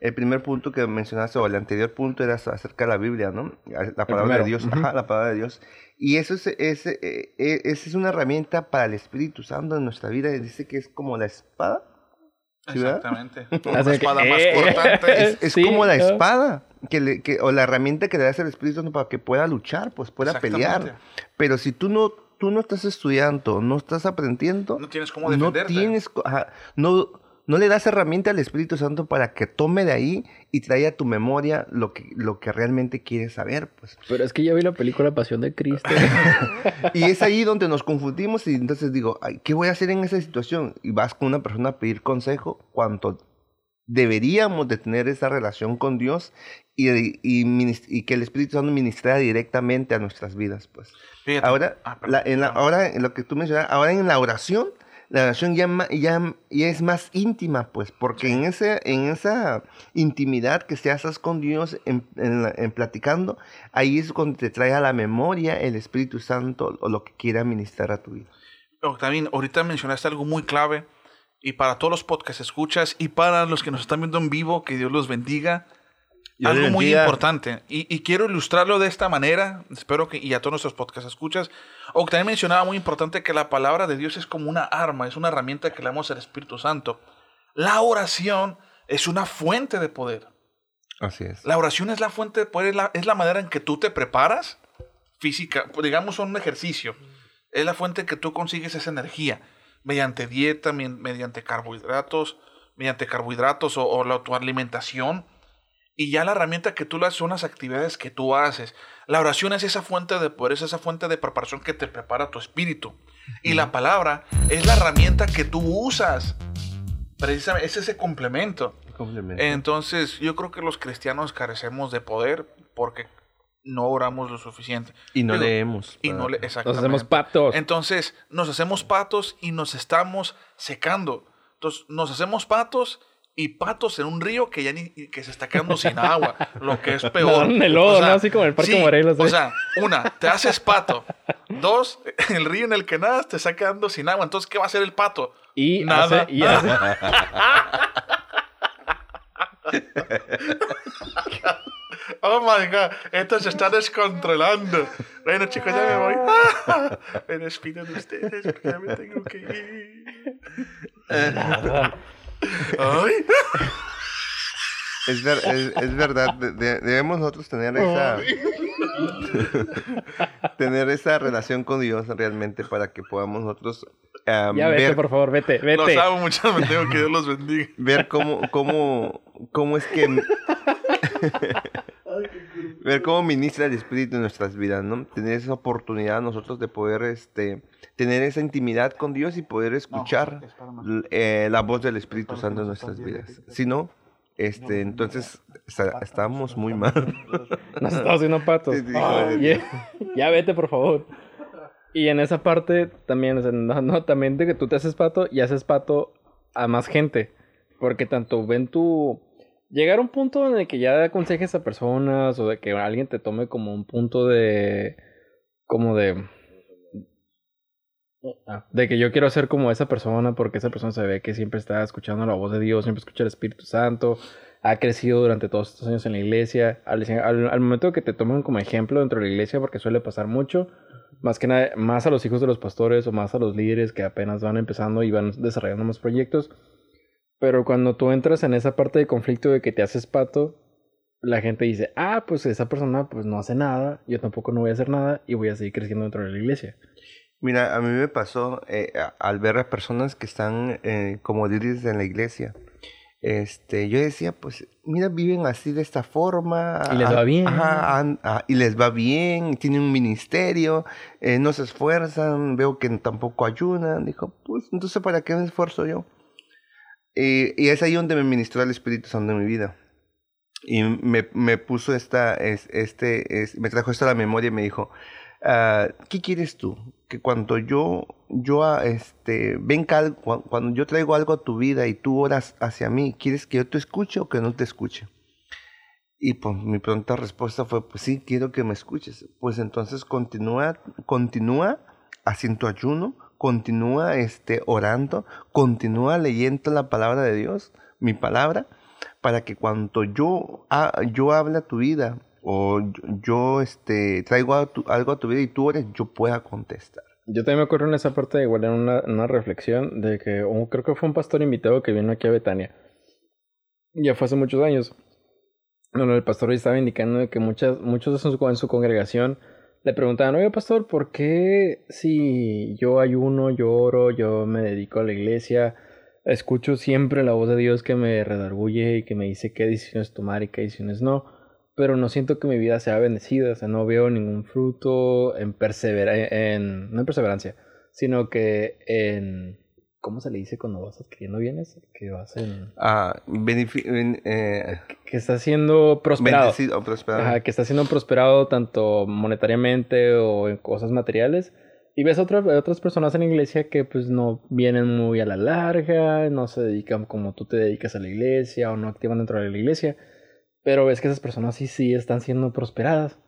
el primer punto que mencionaste, o el anterior punto, era acerca de la Biblia, ¿no? La palabra de Dios. Ajá, la palabra de Dios. Y eso es, es, eh, eh, es, una herramienta para el Espíritu Santo en nuestra vida. Dice que es como la espada. Exactamente. La espada más eh, cortante. Es, como la espada que le, que, o la herramienta que le das al Espíritu Santo para que pueda luchar, pues pueda pelear. Pero si tú no, tú no estás estudiando, no estás aprendiendo, no tienes cómo defenderte. No tienes, no, no le das herramienta al Espíritu Santo para que tome de ahí y traiga a tu memoria lo que, lo que realmente quieres saber. Pues. Pero es que ya vi la película Pasión de Cristo. y es ahí donde nos confundimos y entonces digo, ¿qué voy a hacer en esa situación? Y vas con una persona a pedir consejo cuando deberíamos de tener esa relación con Dios y, y, que el Espíritu Santo ministra directamente a nuestras vidas. Pues. ahora, ah, en la, ahora, en lo que tú mencionas, ahora en la oración, la oración ya, ya, ya, es más íntima, pues, porque en, ese, en esa intimidad que se haces con Dios en, en, platicando, ahí es cuando te trae a la memoria el Espíritu Santo o lo que quiera ministrar a tu vida. También, ahorita mencionaste algo muy clave y para todos los podcasts escuchas y para los que nos están viendo en vivo, que Dios los bendiga. Algo muy importante. Y, quiero ilustrarlo de esta manera. Espero que, y a todos nuestros podcasts escuchas. O también mencionaba muy importante que la palabra de Dios es como una arma, es una herramienta que le damos al Espíritu Santo. La oración es una fuente de poder. Así es. La oración es la fuente de poder, es la, es la manera en que tú te preparas física, digamos un ejercicio. Es la fuente en que tú consigues esa energía mediante dieta, mediante carbohidratos, mediante carbohidratos o, la, tu alimentación. Y ya la herramienta que tú le haces son las actividades que tú haces. La oración es esa fuente de poder, es esa fuente de preparación que te prepara tu espíritu. Y la palabra es la herramienta que tú usas. Precisamente, es ese complemento. complemento. Entonces, yo creo que los cristianos carecemos de poder porque no oramos lo suficiente. Y no leemos. Y no le, Nos hacemos patos. Entonces, nos hacemos patos y nos estamos secando. Entonces, nos hacemos patos y patos en un río que ya ni que se está quedando sin agua, lo que es peor. No, el lodo, ¿no? Así como el Parque Morelos. O ¿eh? sea, una, te haces pato. Dos, el río en el que nadas te está quedando sin agua. Entonces, ¿qué va a hacer el pato? Y nada. y hace. Oh my god, esto se está descontrolando. Bueno, chicos, ya me voy. me despido de ustedes porque ya me tengo que ir. Ay. Es, es, verdad, debemos nosotros tener esa tener esa relación con Dios realmente para que podamos nosotros ya vete, por favor, vete, vete. Los amo mucho, me tengo que Dios los bendiga. Ver cómo, cómo, cómo es que ver cómo ministra el Espíritu en nuestras vidas, ¿no? Tener esa oportunidad nosotros de poder este, tener esa intimidad con Dios y poder escuchar eh, la voz del Espíritu Santo en nuestras vidas. Si no, este, entonces estamos muy mal. Nos estamos haciendo patos. ya vete, por favor. Y en esa parte también, no, también de que tú te haces pato y haces pato a más gente. Porque tanto ven tu llegar a un punto en el que ya aconsejes a personas o de que alguien te tome como un punto de como de ah, de que yo quiero ser como esa persona porque esa persona se ve que siempre está escuchando la voz de Dios, siempre escucha el Espíritu Santo, ha crecido durante todos estos años en la iglesia. Al, al, momento que te toman como ejemplo dentro de la iglesia, porque suele pasar mucho, más que nada, más a los hijos de los pastores o más a los líderes que apenas van empezando y van desarrollando más proyectos, pero cuando tú entras en esa parte de conflicto de que te haces pato, la gente dice, ah, pues esa persona pues no hace nada, yo tampoco no voy a hacer nada y voy a seguir creciendo dentro de la iglesia. Mira, a mí me pasó eh, al ver a personas que están eh, como líderes en la iglesia. Este, yo decía, pues, mira, viven así de esta forma. Y les va ah, bien. ajá, ah, y les va bien, tienen un ministerio, eh, no se esfuerzan, veo que tampoco ayunan. Dijo, pues, entonces, ¿para qué me esfuerzo yo? Y, y es ahí donde me ministró el Espíritu Santo en mi vida. Y me, me puso esta, es, este, es, me trajo esto a la memoria y me dijo, ah, ¿qué quieres tú? Que cuando yo, yo, ah, este, venga, algo- cu- cuando yo traigo algo a tu vida y tú oras hacia mí, ¿quieres que yo te escuche o que no te escuche? Y pues mi pronta respuesta fue, pues sí, quiero que me escuches. Pues entonces continúa, continúa haciendo ayuno, continúa este, orando, continúa leyendo la palabra de Dios, mi palabra, para que cuando yo, ha- yo hable a tu vida o yo, este, traigo a tu- algo a tu vida y tú ores, yo pueda contestar. Yo también me acuerdo en esa parte, igual en una, en reflexión, de que un- creo que fue un pastor invitado que vino aquí a Betania. Ya fue hace muchos años. Bueno, el pastor estaba indicando que muchas, muchos de su, en su congregación le preguntaban, oye pastor, ¿por qué si yo ayuno, yo oro, yo me dedico a la iglesia, escucho siempre la voz de Dios que me redarguye y que me dice qué decisiones tomar y qué decisiones no? Pero no siento que mi vida sea bendecida, o sea, no veo ningún fruto en perseverancia, en, no en perseverancia, sino que en, ¿cómo se le dice cuando vas adquiriendo bienes? Que vas en, Ah, ben- eh, que está siendo prosperado. prosperado. Ajá, que está siendo prosperado tanto monetariamente o en cosas materiales. Y ves otras otras personas en la iglesia que pues no vienen muy a la larga, no se dedican como tú te dedicas a la iglesia o no activan dentro de la iglesia. Pero ves que esas personas sí, sí están siendo prosperadas.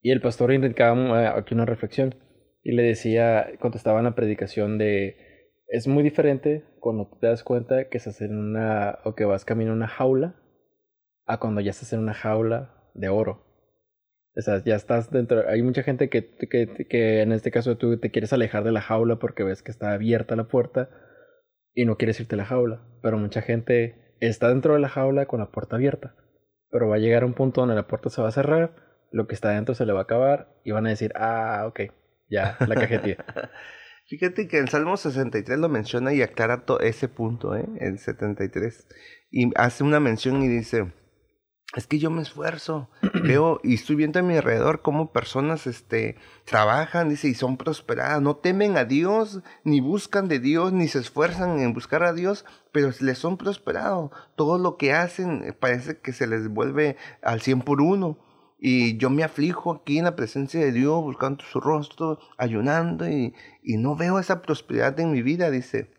Y el pastor indicaba eh, aquí una reflexión y le decía, contestaba en la predicación de, es muy diferente cuando te das cuenta que estás en una, o que vas camino en una jaula, a cuando ya estás en una jaula de oro. O sea, ya estás dentro. Hay mucha gente que, que, que en este caso tú te quieres alejar de la jaula porque ves que está abierta la puerta y no quieres irte a la jaula. Pero mucha gente está dentro de la jaula con la puerta abierta. Pero va a llegar un punto donde la puerta se va a cerrar, lo que está adentro se le va a acabar y van a decir, ah, ok, ya, la cajetilla. Fíjate que el Salmo 63 lo menciona y aclara ese punto, ¿eh? El 73. Y hace una mención y dice, es que yo me esfuerzo, veo y estoy viendo a mi alrededor cómo personas este, trabajan, dice, y son prosperadas, no temen a Dios, ni buscan de Dios, ni se esfuerzan en buscar a Dios, pero les son prosperados. Todo lo que hacen eh, parece que se les vuelve al 100 por uno. Y yo me aflijo aquí en la presencia de Dios, buscando su rostro, ayunando, y, y no veo esa prosperidad en mi vida, dice.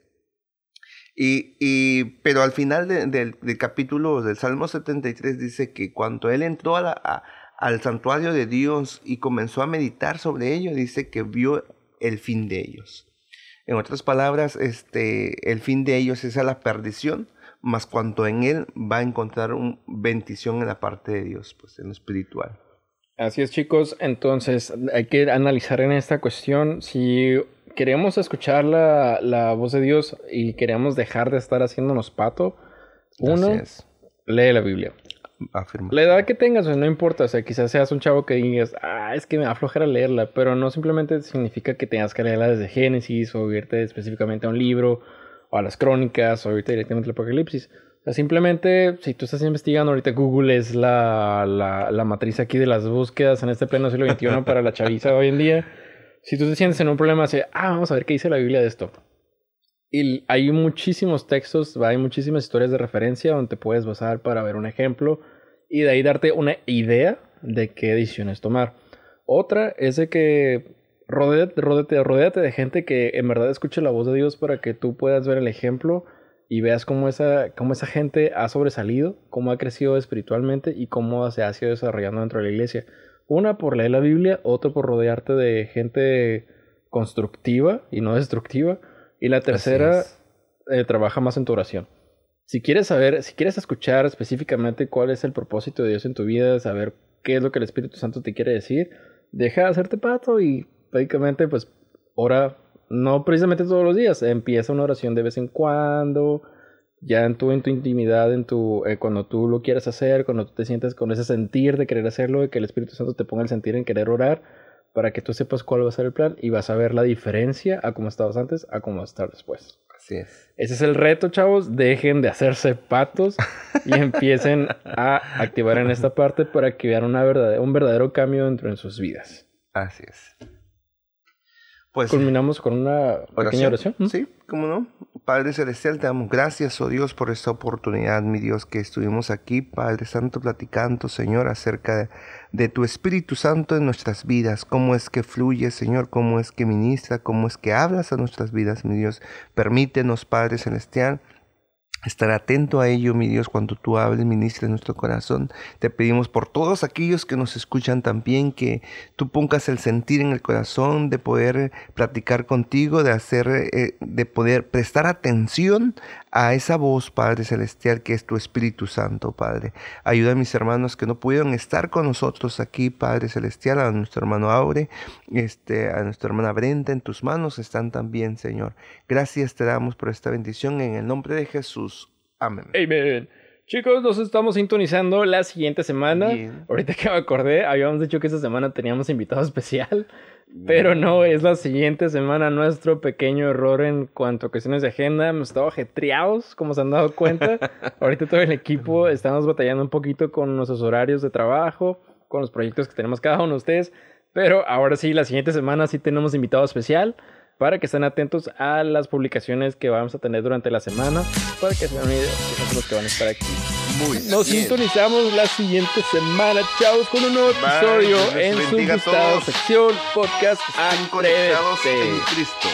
Y, y, pero al final de- del- capítulo del Salmo 73 dice que cuando él entró al santuario de Dios y comenzó a meditar sobre ello, dice que vio el fin de ellos. En otras palabras, este, el fin de ellos es a la perdición, más cuanto en él va a encontrar una bendición en la parte de Dios, pues en lo espiritual. Así es, chicos. Entonces, hay que analizar en esta cuestión si queremos escuchar la, la voz de Dios y queremos dejar de estar haciéndonos pato. Uno, lee la Biblia. Afirma. La edad que tengas, pues, no importa. O sea, quizás seas un chavo que digas, ah, es que me da flojera leerla, pero no simplemente significa que tengas que leerla desde Génesis o irte específicamente a un libro o a las crónicas o irte directamente al Apocalipsis. O sea, simplemente, si tú estás investigando, ahorita Google es la, la, la matriz aquí de las búsquedas en este pleno siglo XXI para la chaviza hoy en día. Si tú te sientes en un problema, así, ah, vamos a ver qué dice la Biblia de esto. Y hay muchísimos textos, hay muchísimas historias de referencia donde puedes basar para ver un ejemplo y de ahí darte una idea de qué decisiones tomar. Otra es de que rodéate, rodéate, rodéate de gente que en verdad escuche la voz de Dios para que tú puedas ver el ejemplo y veas cómo esa, cómo esa gente ha sobresalido, cómo ha crecido espiritualmente y cómo se ha sido desarrollando dentro de la iglesia. Una por leer la Biblia, otra por rodearte de gente constructiva y no destructiva. Y la tercera, eh, trabaja más en tu oración. Si quieres saber, si quieres escuchar específicamente cuál es el propósito de Dios en tu vida, saber qué es lo que el Espíritu Santo te quiere decir, deja de hacerte pato y prácticamente pues ora, no precisamente todos los días, empieza una oración de vez en cuando, ya en tu, en tu intimidad, en tu, eh, cuando tú lo quieras hacer, cuando tú te sientes con ese sentir de querer hacerlo, de que el Espíritu Santo te ponga el sentir en querer orar, para que tú sepas cuál va a ser el plan y vas a ver la diferencia a cómo estabas antes a cómo vas a estar después. Así es. Ese es el reto, chavos. Dejen de hacerse patos y empiecen a activar en esta parte para que vean una verdadera, un verdadero cambio dentro de sus vidas. Así es. Pues Culminamos con una pequeña oración. ¿Mm? Sí, cómo no. Padre Celestial, te damos gracias, oh Dios, por esta oportunidad, mi Dios, que estuvimos aquí, Padre Santo, platicando, Señor, acerca de, de tu Espíritu Santo en nuestras vidas, cómo es que fluye, Señor, cómo es que ministra, cómo es que hablas a nuestras vidas, mi Dios. Permítenos, Padre Celestial, Estar atento a ello, mi Dios, cuando tú hables, ministres nuestro corazón. Te pedimos por todos aquellos que nos escuchan también, que tú pongas el sentir en el corazón de poder platicar contigo, de hacer, eh, de poder prestar atención a esa voz, Padre Celestial, que es tu Espíritu Santo, Padre. Ayuda a mis hermanos que no pudieron estar con nosotros aquí, Padre Celestial, a nuestro hermano Aure, este, a nuestra hermana Brenda, en tus manos están también, Señor. Gracias te damos por esta bendición en el nombre de Jesús. Amén. Amen. Chicos, nos estamos sintonizando la siguiente semana. Bien. Ahorita que me acordé, habíamos dicho que esta semana teníamos invitado especial, pero no, es la siguiente semana nuestro pequeño error en cuanto a cuestiones de agenda. Hemos estado ajetreados, como se han dado cuenta. Ahorita todo el equipo estamos batallando un poquito con nuestros horarios de trabajo, con los proyectos que tenemos cada uno de ustedes, pero ahora sí, la siguiente semana sí tenemos invitado especial para que estén atentos a las publicaciones que vamos a tener durante la semana, para que se den una idea de quiénes son los que van a estar aquí. Muy Nos bien. sintonizamos la siguiente semana, chavos, con un nuevo episodio en su gustada sección podcast Están conectados en Cristo.